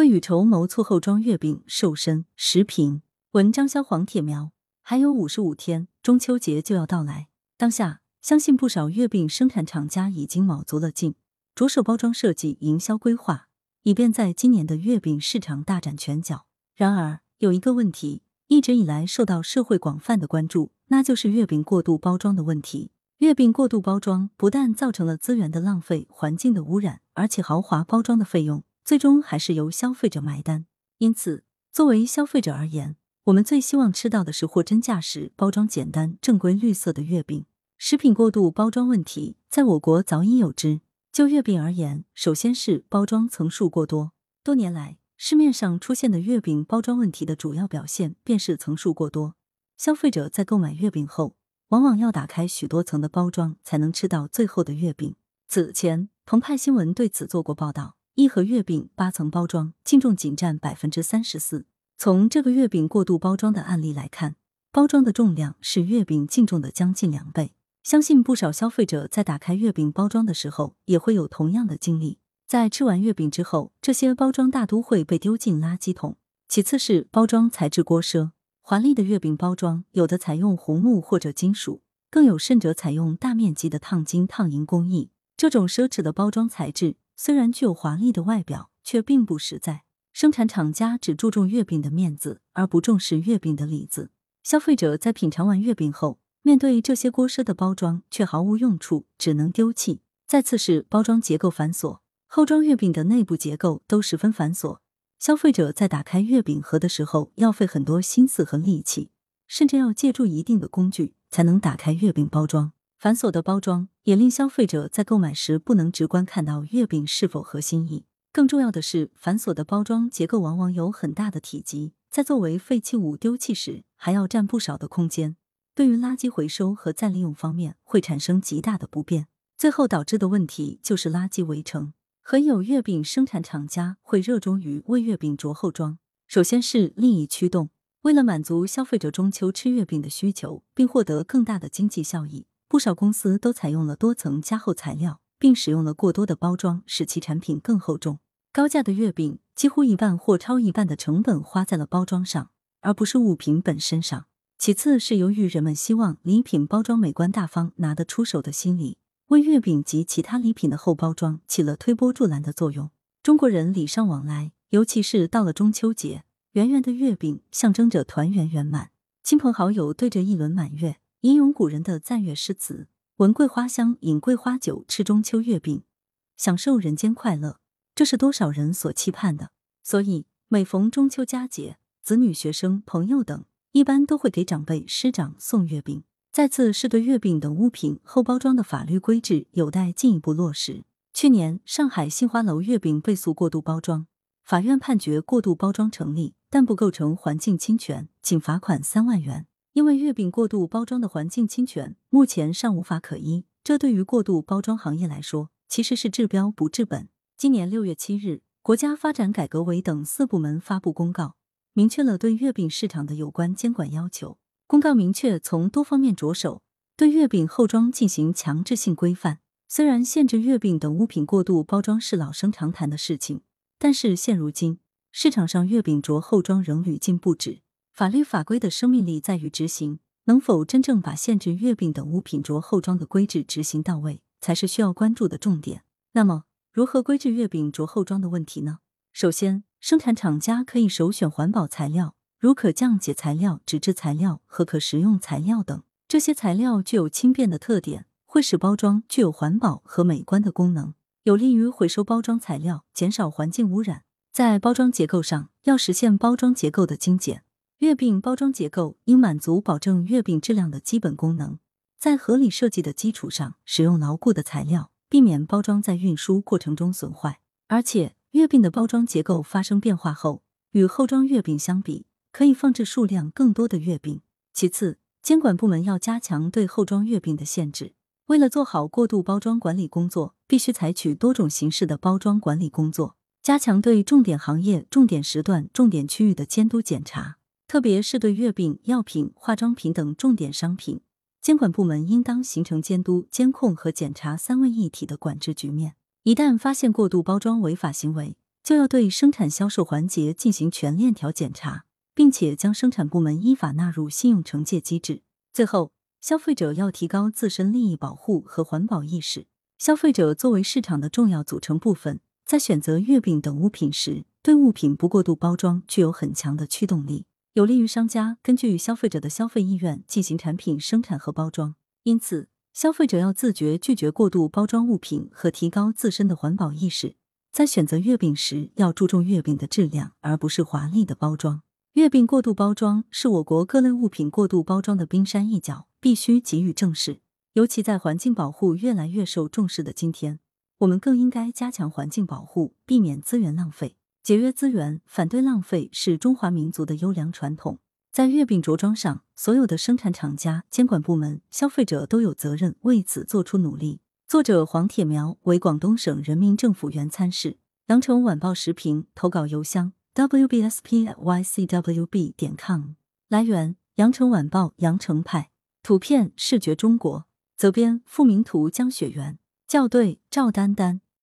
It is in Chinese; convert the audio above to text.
未雨绸缪促后装月饼瘦身食品。文章消黄铁苗，还有五十五天，中秋节就要到来。当下，相信不少月饼生产厂家已经卯足了劲，着手包装设计、营销规划，以便在今年的月饼市场大展拳脚。然而，有一个问题一直以来受到社会广泛的关注，那就是月饼过度包装的问题。月饼过度包装不但造成了资源的浪费、环境的污染，而且豪华包装的费用最终还是由消费者买单。因此，作为消费者而言，我们最希望吃到的是货真价实、包装简单、正规绿色的月饼。食品过度包装问题在我国早已有之。就月饼而言，首先是包装层数过多。多年来，市面上出现的月饼包装问题的主要表现便是层数过多。消费者在购买月饼后，往往要打开许多层的包装才能吃到最后的月饼。此前，澎湃新闻对此做过报道：一盒月饼八层包装，净重仅占百分之三十四。从这个月饼过度包装的案例来看，包装的重量是月饼净重的将近两倍。相信不少消费者在打开月饼包装的时候，也会有同样的经历。在吃完月饼之后，这些包装大都会被丢进垃圾桶。其次是包装材质过奢，华丽的月饼包装有的采用红木或者金属，更有甚者采用大面积的烫金烫银工艺。这种奢侈的包装材质虽然具有华丽的外表，却并不实在。生产厂家只注重月饼的面子，而不重视月饼的里子。消费者在品尝完月饼后，面对这些过奢的包装，却毫无用处，只能丢弃。再次是包装结构繁琐，后装月饼的内部结构都十分繁琐，消费者在打开月饼盒的时候，要费很多心思和力气，甚至要借助一定的工具才能打开月饼包装。繁琐的包装也令消费者在购买时不能直观看到月饼是否合心意。更重要的是，繁琐的包装结构往往有很大的体积，在作为废弃物丢弃时，还要占不少的空间。对于垃圾回收和再利用方面会产生极大的不便，最后导致的问题就是垃圾围城。很有月饼生产厂家会热衷于为月饼着后装，首先是利益驱动，为了满足消费者中秋吃月饼的需求，并获得更大的经济效益，不少公司都采用了多层加厚材料，并使用了过多的包装，使其产品更厚重。高价的月饼几乎一半或超一半的成本花在了包装上，而不是物品本身上。其次是由于人们希望礼品包装美观大方、拿得出手的心理，为月饼及其他礼品的后包装起了推波助澜的作用。中国人礼尚往来，尤其是到了中秋节，圆圆的月饼象征着团圆圆满，亲朋好友对着一轮满月，吟咏古人的赞乐诗词，闻桂花香，饮桂花酒，吃中秋月饼，享受人间快乐，这是多少人所期盼的。所以，每逢中秋佳节，子女、学生、朋友等。一般都会给长辈、师长送月饼。再次是对月饼等物品后包装的法律规制有待进一步落实。去年，上海杏花楼月饼被诉过度包装，法院判决过度包装成立，但不构成环境侵权，仅罚款三万元。因为月饼过度包装的环境侵权目前尚无法可依，这对于过度包装行业来说其实是治标不治本。今年六月七日，国家发展改革委等四部门发布公告。明确了对月饼市场的有关监管要求。公告明确从多方面着手，对月饼后装进行强制性规范。虽然限制月饼等物品过度包装是老生常谈的事情，但是现如今市场上月饼着后装仍屡禁不止。法律法规的生命力在于执行，能否真正把限制月饼等物品着后装的规制执行到位，才是需要关注的重点。那么，如何规制月饼着后装的问题呢？首先，生产厂家可以首选环保材料，如可降解材料、纸质材料和可食用材料等。这些材料具有轻便的特点，会使包装具有环保和美观的功能，有利于回收包装材料，减少环境污染。在包装结构上，要实现包装结构的精简。月饼包装结构应满足保证月饼质量的基本功能，在合理设计的基础上，使用牢固的材料，避免包装在运输过程中损坏，而且。月饼的包装结构发生变化后，与后装月饼相比，可以放置数量更多的月饼。其次，监管部门要加强对后装月饼的限制。为了做好过度包装管理工作，必须采取多种形式的包装管理工作，加强对重点行业、重点时段、重点区域的监督检查。特别是对月饼、药品、化妆品等重点商品，监管部门应当形成监督、监控和检查三位一体的管制局面。一旦发现过度包装违法行为，就要对生产销售环节进行全链条检查，并且将生产部门依法纳入信用惩戒机制。最后，消费者要提高自身利益保护和环保意识。消费者作为市场的重要组成部分，在选择月饼等物品时，对物品不过度包装具有很强的驱动力，有利于商家根据消费者的消费意愿进行产品生产和包装。因此，消费者要自觉拒绝过度包装物品和提高自身的环保意识。在选择月饼时，要注重月饼的质量，而不是华丽的包装。月饼过度包装是我国各类物品过度包装的冰山一角，必须给予正视。尤其在环境保护越来越受重视的今天，我们更应该加强环境保护，避免资源浪费。节约资源、反对浪费是中华民族的优良传统。在月饼着装上，所有的生产厂家、监管部门、消费者都有责任为此做出努力。作者黄铁苗为广东省人民政府原参事，羊城晚报时评投稿邮箱 wbspycwb 点 com。来源：羊城晚报羊城派，图片视觉中国，责编付明图江雪源，校对赵丹丹。